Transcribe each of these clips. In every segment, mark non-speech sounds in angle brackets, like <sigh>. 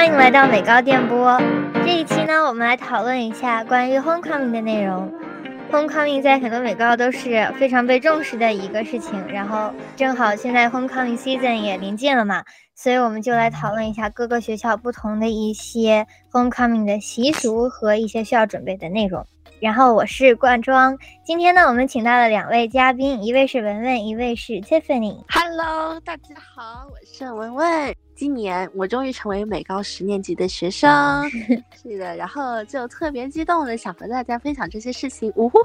欢迎来到美高电波。这一期呢，我们来讨论一下关于 homecoming 的内容。homecoming 在很多美高都是非常被重视的一个事情，然后正好现在 homecoming season 也临近了嘛，所以我们就来讨论一下各个学校不同的一些 homecoming 的习俗和一些需要准备的内容。然后我是冠庄，今天呢，我们请到了两位嘉宾，一位是文文，一位是 Tiffany。Hello，大家好，我是文文。今年我终于成为美高十年级的学生，<laughs> 是的，然后就特别激动的想和大家分享这些事情。呜呼！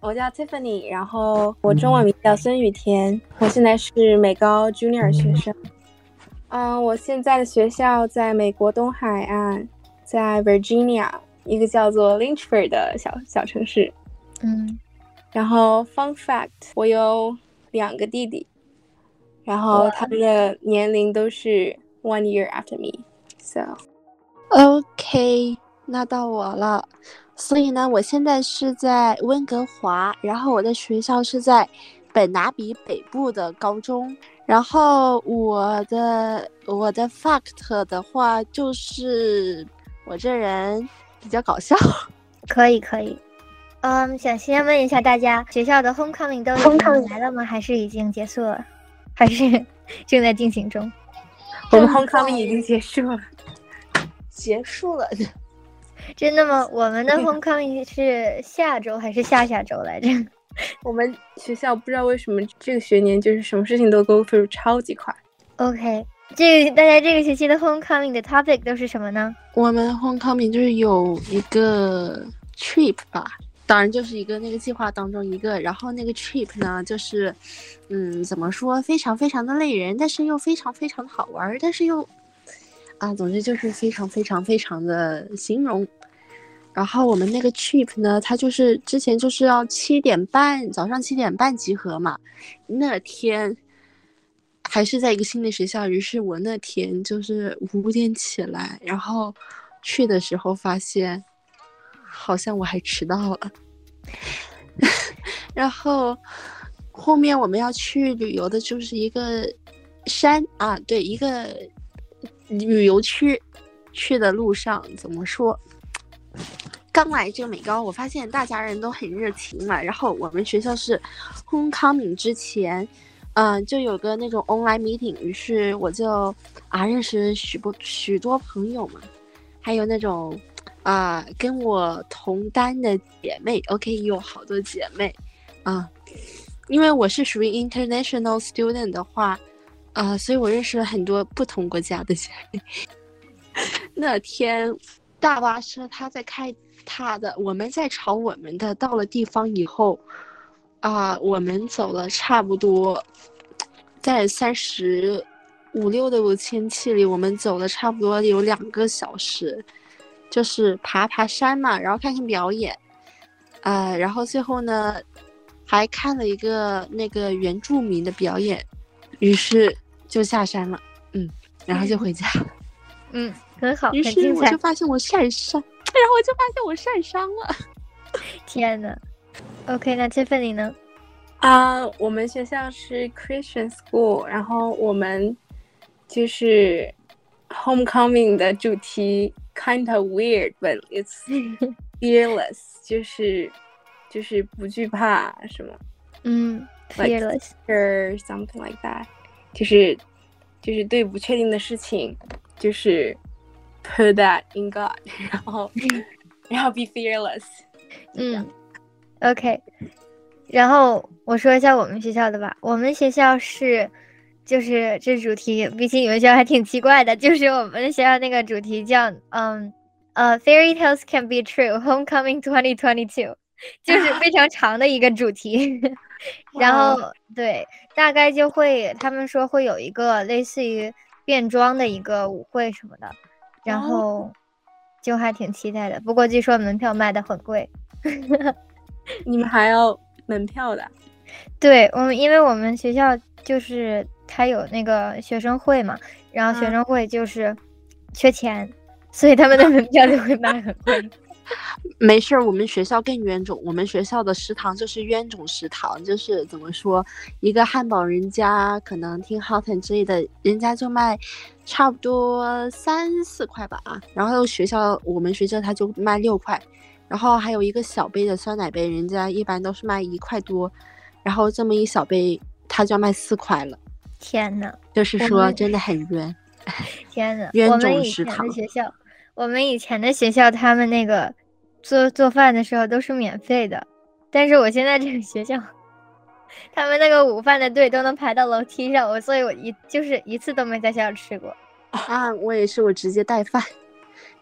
我叫 Tiffany，然后我中文名叫孙雨田，我现在是美高 Junior 学生。嗯，我现在的学校在美国东海岸，在 Virginia。一个叫做 Lynchburg 的小小城市，嗯，然后 Fun Fact，我有两个弟弟，然后他们的年龄都是 one year after me，so OK，那到我了，所以呢，我现在是在温哥华，然后我的学校是在本拿比北部的高中，然后我的我的 fact 的话就是我这人。比较搞笑，可以可以，嗯，想先问一下大家，学校的 homecoming 都已经来了吗？还是已经结束了？还是 <laughs> 正在进行中？我们 homecoming 已经结束了，<laughs> 结束了，<laughs> 真的吗？我们的 homecoming 是下周还是下下周来着？我们学校不知道为什么这个学年就是什么事情都 go through 超级快。OK。这个大家这个学期的 homecoming 的 topic 都是什么呢？我们 homecoming 就是有一个 trip 吧，当然就是一个那个计划当中一个，然后那个 trip 呢，就是，嗯，怎么说，非常非常的累人，但是又非常非常的好玩，但是又，啊，总之就是非常非常非常的形容。然后我们那个 trip 呢，它就是之前就是要七点半，早上七点半集合嘛，那天。还是在一个新的学校，于是我那天就是五点起来，然后去的时候发现，好像我还迟到了。<laughs> 然后后面我们要去旅游的就是一个山啊，对，一个旅游区。去的路上怎么说？刚来这个美高，我发现大家人都很热情嘛。然后我们学校是 homecoming 之前。嗯，就有个那种 online meeting，于是我就啊认识许多许多朋友嘛，还有那种啊跟我同单的姐妹，OK，有好多姐妹啊，因为我是属于 international student 的话，啊，所以我认识了很多不同国家的姐妹。<laughs> 那天大巴车他在开他的，我们在朝我们的，到了地方以后。啊，我们走了差不多，在三十五六的五千七里，我们走了差不多有两个小时，就是爬爬山嘛，然后看看表演，呃，然后最后呢，还看了一个那个原住民的表演，于是就下山了，嗯，然后就回家，<laughs> 嗯，很好，于是我就发现我晒伤，然后我就发现我晒伤了，<laughs> 天呐。OK，那 Tiffany 呢？啊，我们学校是 Christian school，然后我们就是 homecoming 的主题 kind of weird，but it's fearless，就是就是不惧怕什么，嗯，fearless or something like that，就是就是对不确定的事情，就是 put that in God，然后然后 <laughs> be fearless，嗯。OK，然后我说一下我们学校的吧。我们学校是， 就是这主题比起你们学校还挺奇怪的，就是我们学校那个主题叫嗯呃，Fairy Tales Can Be True Homecoming 2022，就是非常长的一个主题。<laughs> 然后对，大概就会他们说会有一个类似于变装的一个舞会什么的，然后就还挺期待的。不过据说门票卖的很贵。<laughs> 你们还要门票的？对我们，因为我们学校就是他有那个学生会嘛，然后学生会就是缺钱，所以他们的门票就会卖很贵。<laughs> 没事儿，我们学校更冤种。我们学校的食堂就是冤种食堂，就是怎么说，一个汉堡人家可能听 Houghton 之类的，人家就卖差不多三四块吧啊。然后学校我们学校他就卖六块，然后还有一个小杯的酸奶杯，人家一般都是卖一块多，然后这么一小杯他就要卖四块了。天呐，就是说真的很冤。天呐，冤我们以前种食堂的学校，我们以前的学校，他们那个做做饭的时候都是免费的，但是我现在这个学校，他们那个午饭的队都能排到楼梯上，我所以我一就是一次都没在学校吃过。啊，我也是，我直接带饭，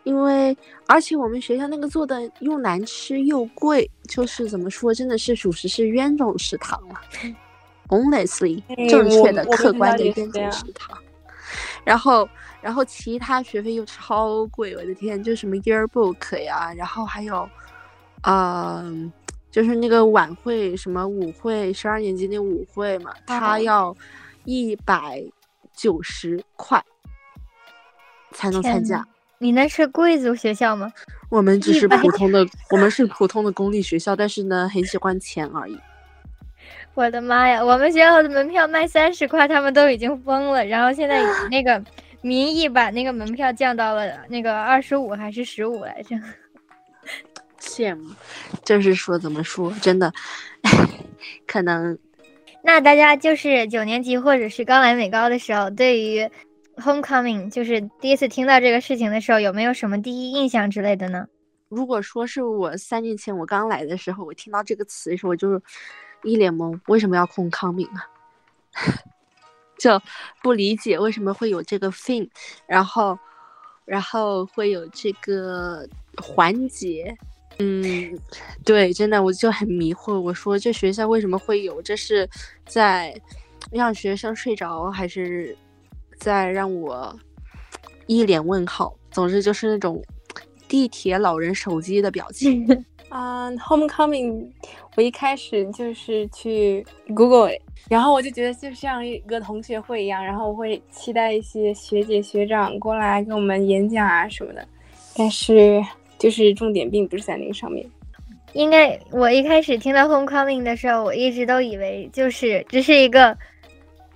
因为而且我们学校那个做的又难吃又贵，就是怎么说，真的是属实是冤种食堂了。Honestly，哎正确的客观的冤也是这样种食堂。然后，然后其他学费又超贵，我的天，就什么 yearbook 呀，然后还有，嗯、就是那个晚会，什么舞会，十二年级那舞会嘛，它哦要一百九十块才能参加。你那是贵族学校吗？我们只是普通的，我们是普通的公立学校，但是呢，很喜欢钱而已。我的妈呀！我们学校的门票卖三十块，他们都已经疯了。然后现在以 <laughs> 那个民意把那个门票降到了那个二十五还是十五来着？羡慕，就是说怎么说，真的，<laughs> 可能那大家就是九年级或者是刚来美高的时候，对于 homecoming 就是第一次听到这个事情的时候，有没有什么第一印象之类的呢？如果说是我三年前我刚来的时候，我听到这个词的时候，我就一脸懵，为什么要控康敏啊？<laughs> 就不理解为什么会有这个 thing，然后，然后会有这个环节。嗯，对，真的我就很迷惑。我说这学校为什么会有？这是在让学生睡着，还是在让我一脸问号？总之就是那种地铁老人手机的表情。<laughs> 嗯、h o m e c o m i n g 我一开始就是去 Google，然后我就觉得就像一个同学会一样，然后我会期待一些学姐学长过来给我们演讲啊什么的，但是就是重点并不是在那个上面。应该我一开始听到 homecoming 的时候，我一直都以为就是这是一个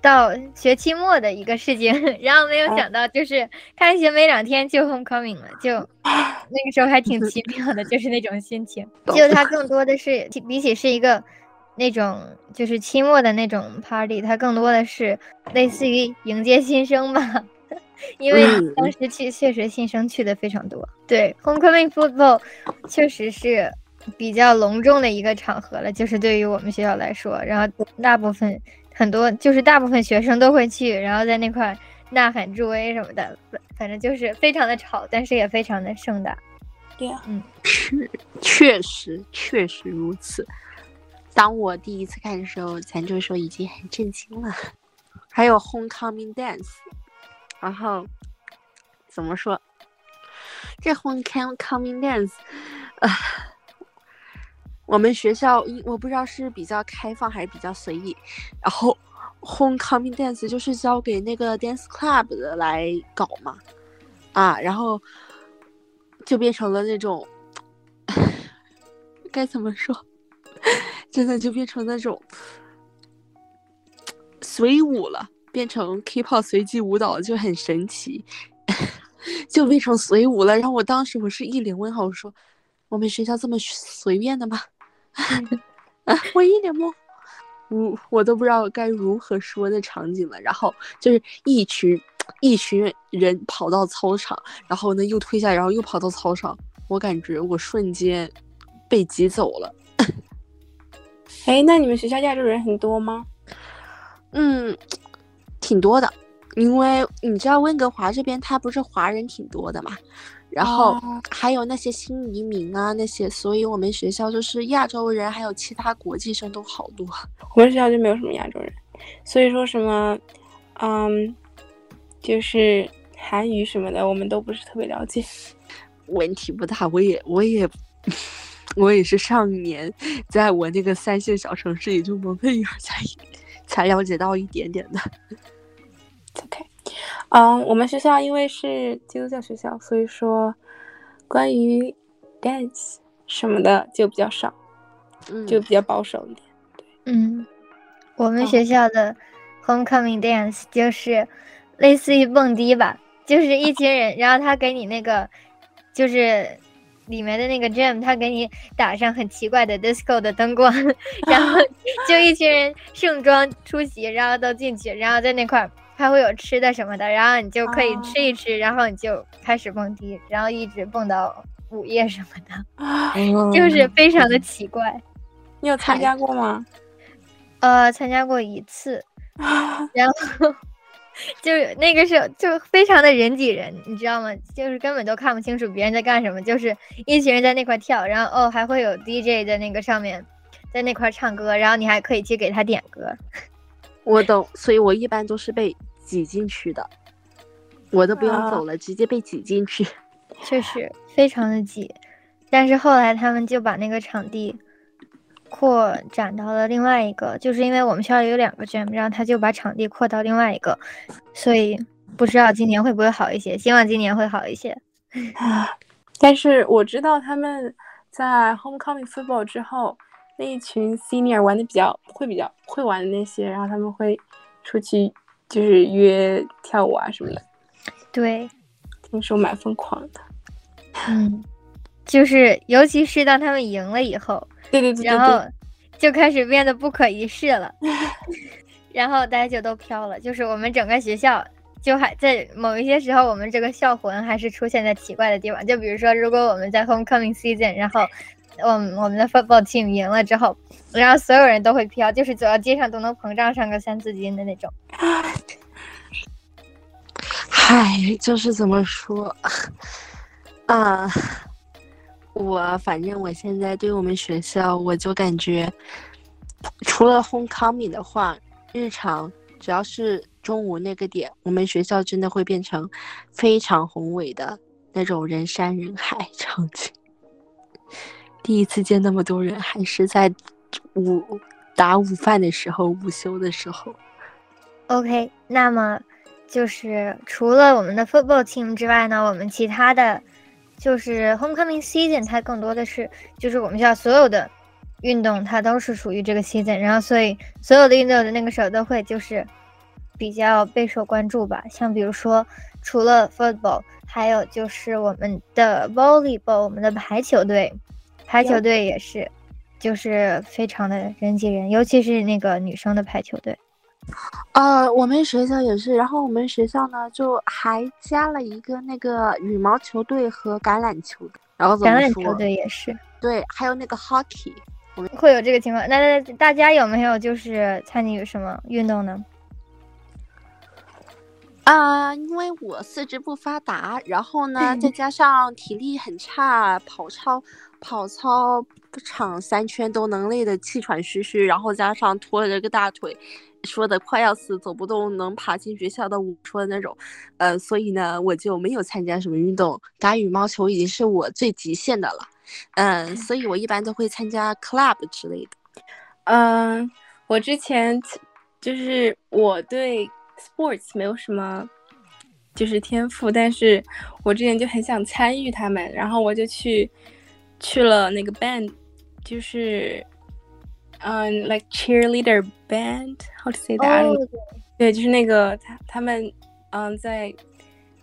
到学期末的一个事情，<laughs> 然后没有啊想到就是开学没两天就 homecoming 了，就那个时候还挺奇妙的，就是那种心情。就它更多的是比起是一个那种就是期末的那种 party，它更多的是类似于迎接新生吧。<laughs> 因为嗯当时去确实新生去的非常多，对 homecoming football 确实是比较隆重的一个场合了，就是对于我们学校来说，然后大部分很多就是大部分学生都会去，然后在那块呐喊助威什么的，反反正就是非常的吵，但是也非常的盛大。对呀、是，确实确实如此。当我第一次看的时候，咱就说已经很震惊了。还有 homecoming dance，然后怎么说？这 homecoming dance，呃，我们学校我不知道是比较开放还是比较随意，然后 homecoming dance 就是交给那个 dance club 的来搞嘛，啊，然后就变成了那种 <laughs> 该怎么说，<laughs> 真的就变成那种随舞了，变成 K-pop 随机舞蹈就很神奇，<laughs> 就变成随舞了。然后我当时我是一脸问号，我说我们学校这么随便的吗？啊，<laughs> 我一脸懵。我我都不知道该如何说那场景了，然后就是一群一群人跑到操场，然后呢又退下，然后又跑到操场，我感觉我瞬间被挤走了。<laughs> 哎，那你们学校亚洲人很多吗？嗯，挺多的，因为你知道温哥华这边他不是华人挺多的嘛，然后哦还有那些新移民啊那些，所以我们学校就是亚洲人还有其他国际生都好多。<laughs> 我们学校就没有什么亚洲人，所以说什么，嗯，就是韩语什么的，我们都不是特别了解。<laughs> 问题不大，我也我也 <laughs> 我也是上年在我那个三线小城市，也就蒙特利尔才才了解到一点点的。OK，嗯，我们学校因为是基督教学校，所以说关于 dance 什么的就比较少，嗯，就比较保守一点。嗯，我们哦学校的 homecoming dance 就是类似于蹦迪吧，就是一群人，然后他给你那个就是里面的那个 jam，他给你打上很奇怪的 disco 的灯光，<laughs> 然后 <laughs> 就一群人盛装出席，然后都进去，然后在那块儿还会有吃的什么的，然后你就可以哦吃一吃，然后你就开始蹦迪，然后一直蹦到午夜什么的，<laughs> 啊，就是非常的奇怪。你有参加过吗？呃，参加过一次，<laughs> 然后就是那个时候就非常的人挤人，你知道吗？就是根本都看不清楚别人在干什么，就是一群人在那块跳，然后哦还会有 DJ 在那个上面，在那块唱歌，然后你还可以去给他点歌。<laughs> 我懂，所以我一般都是被挤进去的，我都不用啊走了，直接被挤进去。<laughs> 确实非常的挤，但是后来他们就把那个场地扩展到了另外一个，就是因为我们学校有两个 gym，然后他就把场地扩到另外一个，所以不知道今年会不会好一些，希望今年会好一些。<laughs> 但是我知道他们在 homecoming football 之后，那一群 senior 玩的比较会比较会玩的那些，然后他们会出去就是约跳舞啊什么的，对，听说蛮疯狂的。嗯，就是尤其是当他们赢了以后，对对对对然后，就开始变得不可一世了，<laughs> 然后大家就都飘了，就是我们整个学校。就还在某一些时候，我们这个校魂还是出现在奇怪的地方。就比如说，如果我们在 homecoming season，然后，嗯，我们的 football team 赢了之后，然后所有人都会飘，就是走到街上都能膨胀上个三字经的那种。<laughs> 嗨，就是怎么说啊？我反正我现在对我们学校，我就感觉，除了 homecoming 的话，日常只要是中午那个点，我们学校真的会变成非常宏伟的那种人山人海 <laughs> 场景。第一次见那么多人，还是在午打午饭的时候，午休的时候。OK，那么就是除了我们的 football team 之外呢，我们其他的就是 homecoming season，它更多的是就是我们学校所有的运动，它都是属于这个 season，然后所以所有的运动的那个时候都会就是比较备受关注吧。像比如说，除了 football，还有就是我们的 volleyball，我们的排球队，排球队也是就是非常的人挤人，尤其是那个女生的排球队。呃，我们学校也是，然后我们学校呢就还加了一个那个羽毛球队和橄榄球队，然后？橄榄球队也是对，还有那个 hockey。会有这个情况。那那大家有没有就是参与什么运动呢？啊、因为我四肢不发达，然后呢，再 <laughs> 加上体力很差，跑操跑操场三圈都能累得气喘吁吁，然后加上拖着个大腿，说的快要死，走不动，能爬进学校的五说的那种，呃，所以呢，我就没有参加什么运动，打羽毛球已经是我最极限的了，嗯、所以我一般都会参加 club 之类的。嗯，我之前就是我对 sports 没有什么就是天赋，但是我之前就很想参与他们，然后我就去去了那个 band，就是嗯，like cheerleader band，how to say that？、哦，对，就是那个他他们嗯在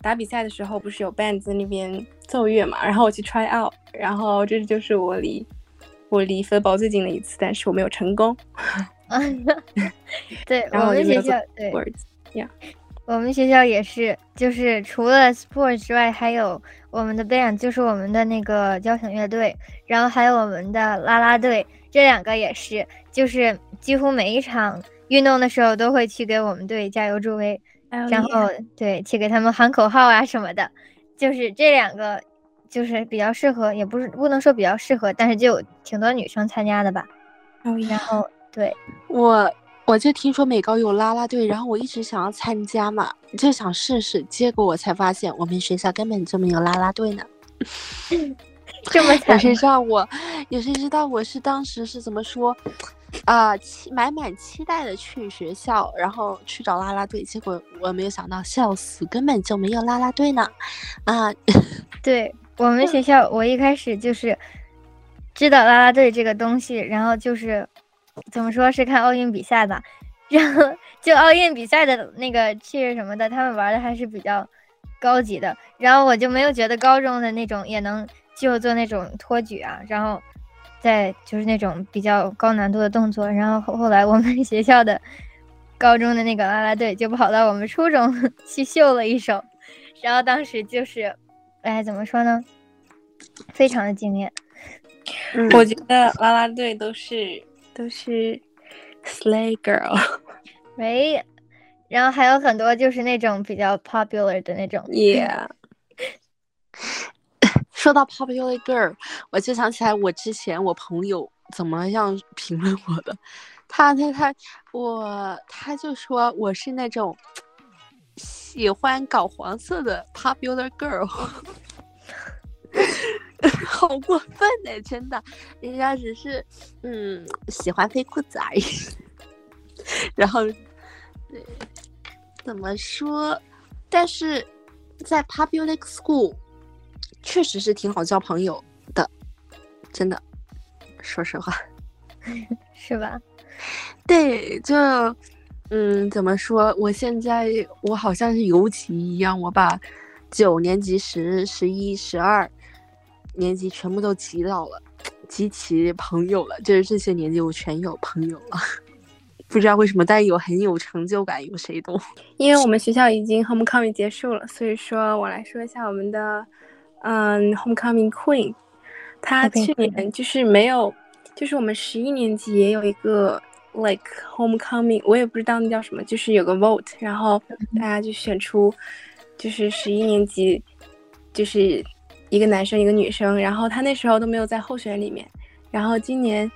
打比赛的时候不是有 band 在那边奏乐嘛，然后我去 try out，然后这就是我离我离 football 最近的一次，但是我没有成功。<laughs> <laughs> 对我们学校对 sports，我们学校也是，就是除了 sport 之外，还有我们的 band，就是我们的那个交响乐队，然后还有我们的啦啦队，这两个也是，就是几乎每一场运动的时候都会去给我们队加油助威，然后对，去给他们喊口号啊什么的，就是这两个就是比较适合，也不是不能说比较适合，但是就有挺多女生参加的吧。哦然后对，我我就听说美高有啦啦队，然后我一直想要参加嘛，就想试试，结果我才发现我们学校根本就没有啦啦队呢。<laughs> <laughs> 这么惨有谁知道我？有谁知道我是当时是怎么说？啊、期满满期待的去学校，然后去找啦啦队，结果我没有想到，笑死，根本就没有啦啦队呢。啊、<laughs> 对我们学校我一开始就是知道啦啦队这个东西，然后就是怎么说是看奥运比赛吧，然后就奥运比赛的那个 cheer 什么的，他们玩的还是比较高级的，然后我就没有觉得高中的那种也能就做那种托举啊，然后再就是那种比较高难度的动作，然后后后来我们 <laughs> 学校的高中的那个啦啦队就跑到我们初中 <laughs> 去秀了一首，然后当时就是，哎，怎么说呢，非常的惊艳。嗯我觉得啦啦队都是都是 slay girl，<laughs> 喂，然后还有很多就是那种比较 popular 的那种，yeah，说到 popular girl，我就想起来我之前我朋友怎么样评论我的，他他他我他就说我是那种喜欢搞黄色的 popular girl，<laughs> 好过分呢、真的，人家只是嗯喜欢飞裤子而已，<laughs> 然后对怎么说？但是在 public school 确实是挺好交朋友的，真的，说实话。<laughs> 是吧？对，就嗯，怎么说？我现在我好像是游棋一样，我把九年级、十、十一、十二年级全部都集到了，集齐朋友了。就是这些年级我全有朋友了，<laughs> 不知道为什么，但有很有成就感，有谁懂？因为我们学校已经 homecoming 结束了，所以说我来说一下我们的嗯 homecoming queen，她去年就是没有，就是我们十一年级也有一个 like homecoming，我也不知道那叫什么，就是有个 vote，然后大家就选出就是十一年级就是一个男生一个女生，然后他那时候都没有在候选里面，然后今年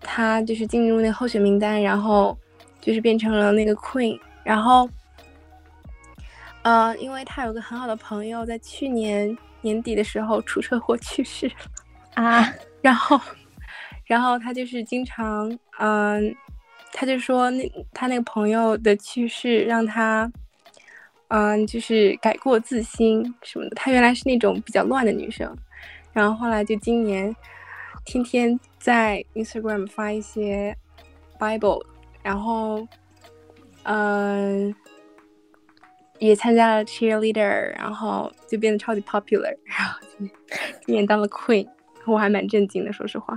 他就是进入那个候选名单，然后就是变成了那个 queen，然后。呃，因为他有个很好的朋友，在去年年底的时候出车祸去世了，啊，<laughs> 然后，然后他就是经常，嗯、他就说那他那个朋友的去世让他，嗯、就是改过自新什么的。他原来是那种比较乱的女生，然后后来就今年天天在 Instagram 发一些 Bible，然后，嗯、也参加了 cheerleader，然后就变得超级 popular，<laughs> 然后今年当了 queen，我还蛮震惊的，说实话。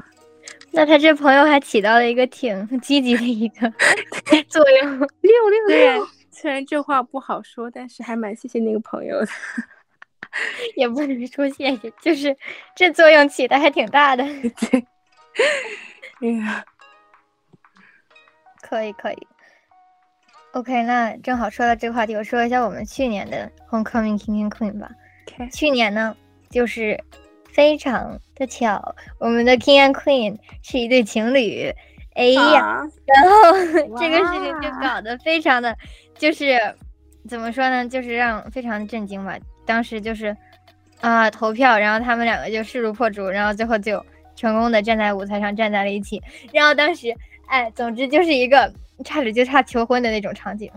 那他这朋友还起到了一个挺积极的一个作用。<laughs> 六六虽然 <laughs> 虽然这话不好说，但是还蛮谢谢那个朋友的。也不能说谢谢，就是这作用起的还挺大的。对，哎呀，可以可以。OK，那正好说到这个话题，我说一下我们去年的 Homecoming King and Queen 吧。去年呢，就是非常的巧，我们的 King and Queen 是一对情侣。哎呀，啊然后这个事情就搞得非常的，就是怎么说呢，就是让非常震惊吧。当时就是啊、投票，然后他们两个就势如破竹，然后最后就成功的站在舞台上站在了一起。然后当时，哎，总之就是一个差点就差求婚的那种场景。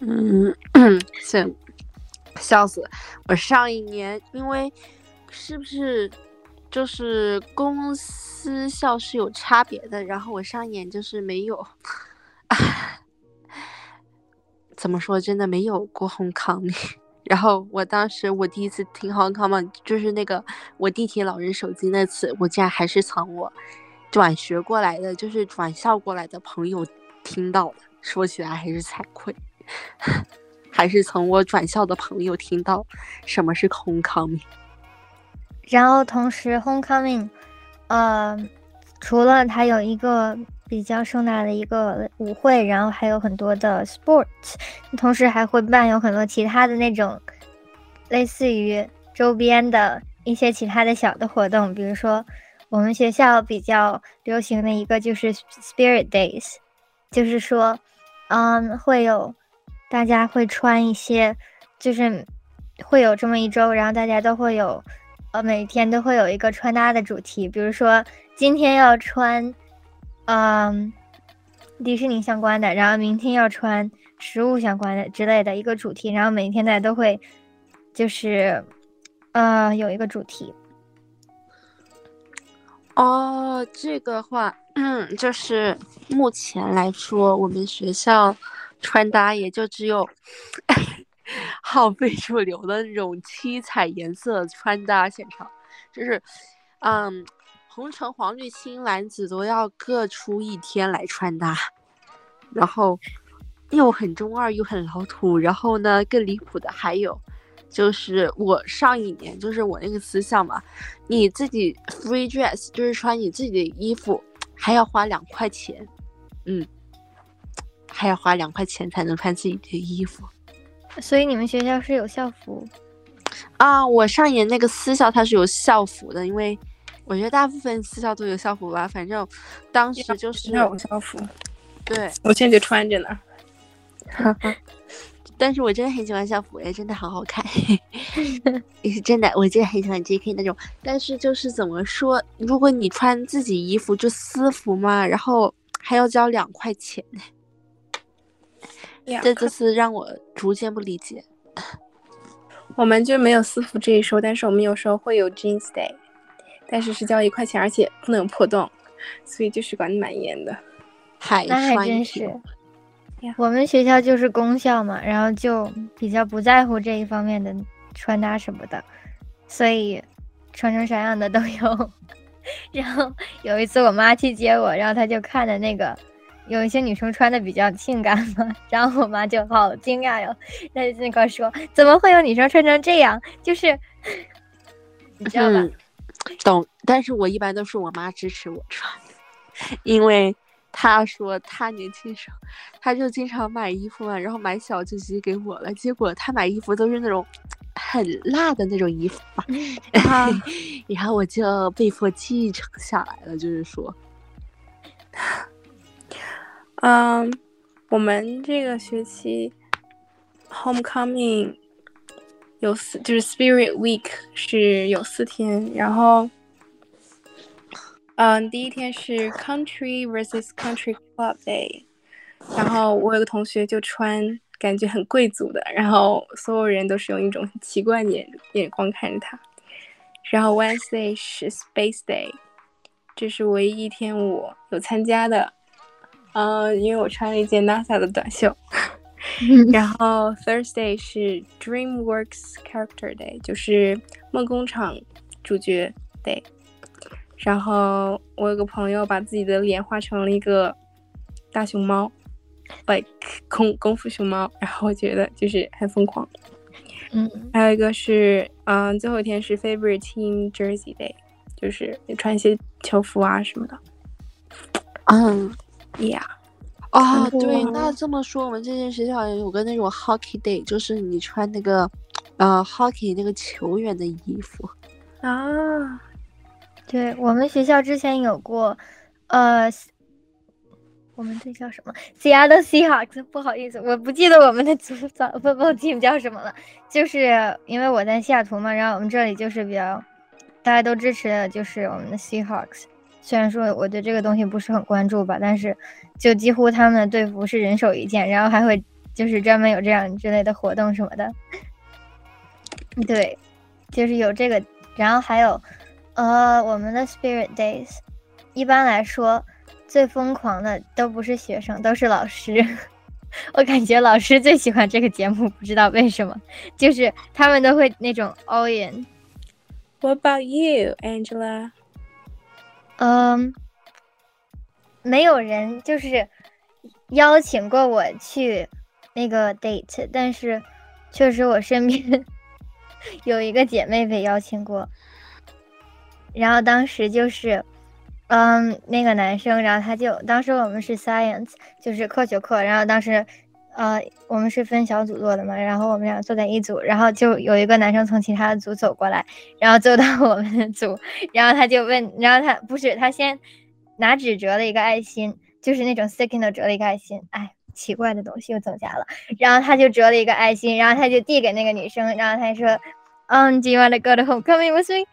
嗯，<coughs> 是笑死！我上一年因为是不是就是公私校是有差别的，然后我上一年就是没有，怎么说，真的没有过 homecoming。<laughs> 然后我当时我第一次听 homecoming，就是那个我地铁老人手机那次，我竟然还是藏我转学过来的，就是转校过来的朋友听到的。说起来还是惭愧。<laughs> 还是从我转校的朋友听到什么是 homecoming。然后同时 Homecoming，呃，除了它有一个比较盛大的一个舞会，然后还有很多的 sports，同时还会办有很多其他的那种类似于周边的一些其他的小的活动，比如说我们学校比较流行的一个就是 Spirit Days，就是说，嗯，会有大家会穿一些，就是会有这么一周，然后大家都会有。呃，每天都会有一个穿搭的主题，比如说今天要穿，嗯，迪士尼相关的，然后明天要穿食物相关的之类的一个主题，然后每天大家都会就是，呃有一个主题。哦，这个话，嗯，就是目前来说，我们学校穿搭也就只有 <laughs> 好非主流的那种七彩颜色穿搭现场，就是，嗯，红橙黄绿青蓝紫都要各出一天来穿搭，然后又很中二又很老土，然后呢，更离谱的还有。就是我上一年，就是我那个私校嘛，你自己 free dress 就是穿你自己的衣服，还要花两块钱，嗯，还要花两块钱才能穿自己的衣服。所以你们学校是有校服啊？我上一年那个私校它是有校服的，因为我觉得大部分私校都有校服吧。反正当时就是有校服，对我现在就穿着呢。<laughs> 但是我真的很喜欢校服，哎，真的好好看，<laughs> 也是真的，我真的很喜欢 J.K 那种。但是就是怎么说，如果你穿自己衣服就私服嘛，然后还要交两块钱，这就是让我逐渐不理解。我们就没有私服这一说，但是我们有时候会有 Jeans Day，但是是交一块钱，而且不能破洞，所以就是管的蛮严的。海那还真是。我们学校就是公校嘛，然后就比较不在乎这一方面的穿搭什么的，所以穿成啥样的都有。<laughs> 然后有一次我妈去接我，然后她就看的那个有一些女生穿的比较性感嘛，<laughs> 然后我妈就好惊讶哟，她就那块说怎么会有女生穿成这样？就是 <laughs> 你知道吧？嗯、懂，但是我一般都是我妈支持我穿，因为。他说他年轻时候，他就经常买衣服嘛，然后买小就直接给我了。结果他买衣服都是那种很辣的那种衣服嘛 <laughs> <laughs> 然后我就被迫继承下来了。就是说，嗯，我们这个学期 homecoming 有四，就是 Spirit Week 是有四天，然后。嗯，第一天是 Country versus Country Club Day，然后我有个同学就穿感觉很贵族的，然后所有人都是用一种很奇怪的眼眼光看着他。然后 Wednesday 是 Space Day，这是唯一一天我有参加的，嗯，因为我穿了一件 NASA 的短袖。然后 Thursday 是 DreamWorks Character Day，就是梦工厂主角 Day。然后我有个朋友把自己的脸画成了一个大熊猫，like 功功夫熊猫，然后我觉得就是很疯狂。嗯，还有一个是，嗯，最后一天是 favorite team jersey day，就是穿一些球服啊什么的。嗯，Yeah。哦，对，那这么说，我们这间学校有个那种 hockey day，就是你穿那个呃 hockey 那个球员的衣服啊。对我们学校之前有过，呃，我们这叫什么？Seattle Seahawks。不好意思，我不记得我们的组早不不 team 叫什么了。就是因为我在西雅图嘛，然后我们这里就是比较大家都支持的，就是我们的 Seahawks。虽然说我对这个东西不是很关注吧，但是就几乎他们的队服是人手一件，然后还会就是专门有这样之类的活动什么的。对，就是有这个，然后还有。呃，我们的 Spirit Days，一般来说，最疯狂的都不是学生，都是老师。<laughs> 我感觉老师最喜欢这个节目，不知道为什么，就是他们都会那种 all in。What about you, Angela？嗯，没有人就是邀请过我去那个 date，但是确实我身边 <laughs> 有一个姐妹被邀请过。然后当时就是，嗯，那个男生，然后他就当时我们是 science，就是科学课，然后当时，呃，我们是分小组做的嘛，然后我们俩坐在一组，然后就有一个男生从其他的组走过来，然后走到我们的组，然后他就问，然后他不是他先拿纸折了一个爱心，就是那种 sticky 的折了一个爱心，哎，奇怪的东西又增加了，然后他就折了一个爱心，然后他就递给那个女生，然后他说，嗯，Do you want to go to homecoming with me？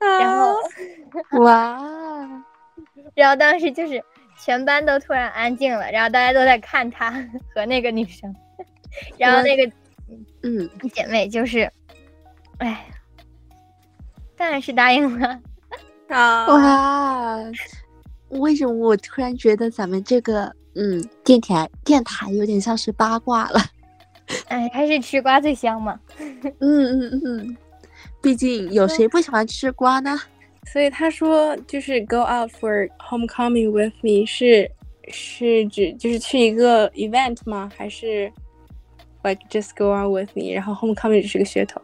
然后，<laughs> 哇！<laughs> 然后当时就是全班都突然安静了，然后大家都在看他 <laughs> 和那个女生，然后那个嗯姐妹就是，哎，当然是答应了。啊，哇，为什么我突然觉得咱们这个嗯电台电台有点像是八卦了？哎，还是吃瓜最香嘛。嗯嗯嗯，毕竟有谁不喜欢吃瓜呢？所以他说就是 go out for homecoming with me 是是指就是去一个 event 吗？还是 like just go out with me？然后 homecoming 只是个噱头。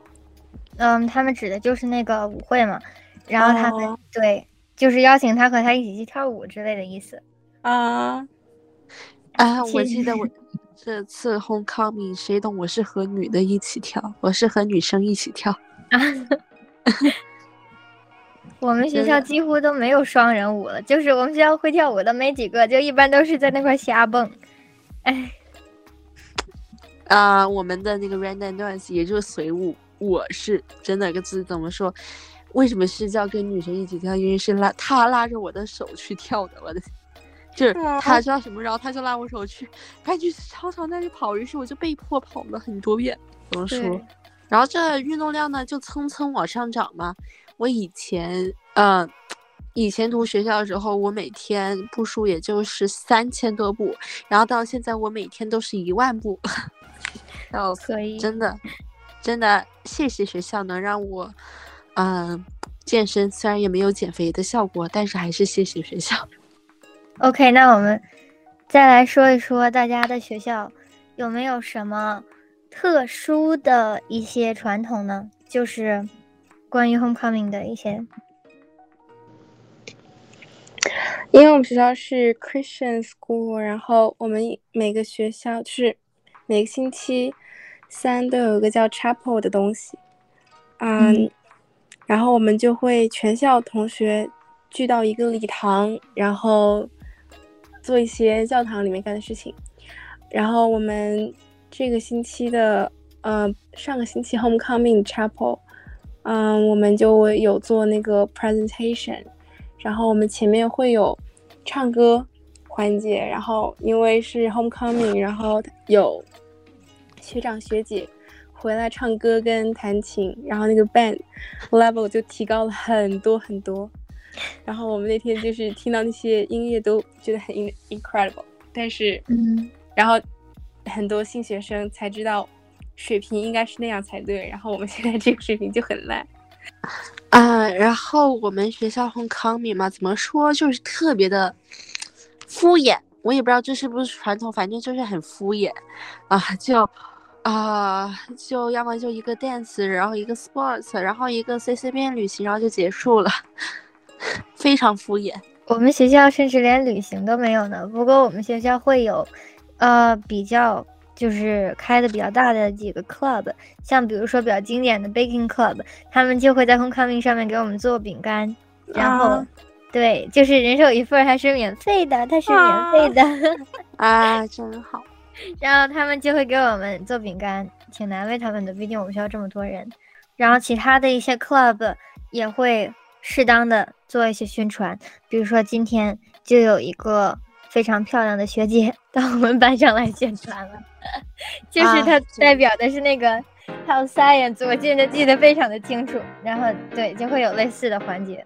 嗯，他们指的就是那个舞会嘛，然后他们、哦对，就是邀请他和他一起去跳舞之类的意思。啊，啊，我记得我这次 homecoming 谁懂我是和女的一起跳，我是和女生一起跳。<laughs> 我们学校几乎都没有双人舞了，就是我们学校会跳舞的没几个，就一般都是在那块瞎蹦。哎，啊、我们的那个 random dance 也就是随舞，我是真的个字怎么说？为什么是叫跟女生一起跳？因为是拉他拉着我的手去跳的，我的就是他知道什么，然后他就拉我手去，赶紧操场那里跑，于是我就被迫跑了很多遍。怎么说对？然后这运动量呢就蹭蹭往上涨嘛。我以前，呃、以前读学校的时候，我每天步数也就是三千多步，然后到现在我每天都是一万步。<laughs> 然后可以。真的，真的谢谢学校能让我，嗯、健身，虽然也没有减肥的效果，但是还是谢谢学校。OK，那我们再来说一说大家的学校有没有什么特殊的一些传统呢？就是关于 homecoming 的一些。因为我们学校是 Christian school，然后我们每个学校就是每个星期三都有一个叫 chapel 的东西，嗯，嗯然后我们就会全校同学聚到一个礼堂，然后做一些教堂里面干的事情。然后我们这个星期的，呃，上个星期 homecoming chapel，嗯，我们就有做那个 presentation。然后我们前面会有唱歌环节，然后因为是 homecoming，然后有学长学姐回来唱歌跟弹琴，然后那个 band level 就提高了很多很多。然后我们那天就是听到那些音乐都觉得很 in- incredible，但是嗯，然后很多新学生才知道水平应该是那样才对，然后我们现在这个水平就很烂。啊、然后我们学校 homecoming 嘛，怎么说就是特别的敷衍，我也不知道这是不是传统，反正就是很敷衍啊，就啊、就要么就一个 dance，然后一个 sports，然后一个随随便旅行，然后就结束了，<laughs> 非常敷衍。我们学校甚至连旅行都没有呢。不过我们学校会有，呃，比较就是开的比较大的几个 club，像比如说比较经典的 baking club，他们就会在 homecoming 上面给我们做饼干，然后、啊对，就是人手一份儿，还是免费的，它是免费的。<laughs> 啊，真好。然后他们就会给我们做饼干，挺难为他们的，毕竟我们学校这么多人。然后其他的一些 club 也会适当的做一些宣传，比如说今天就有一个非常漂亮的学姐到我们班上来宣传了，<laughs> 就是她代表的是那个，还有 science，我现在记得非常的清楚。然后对，就会有类似的环节。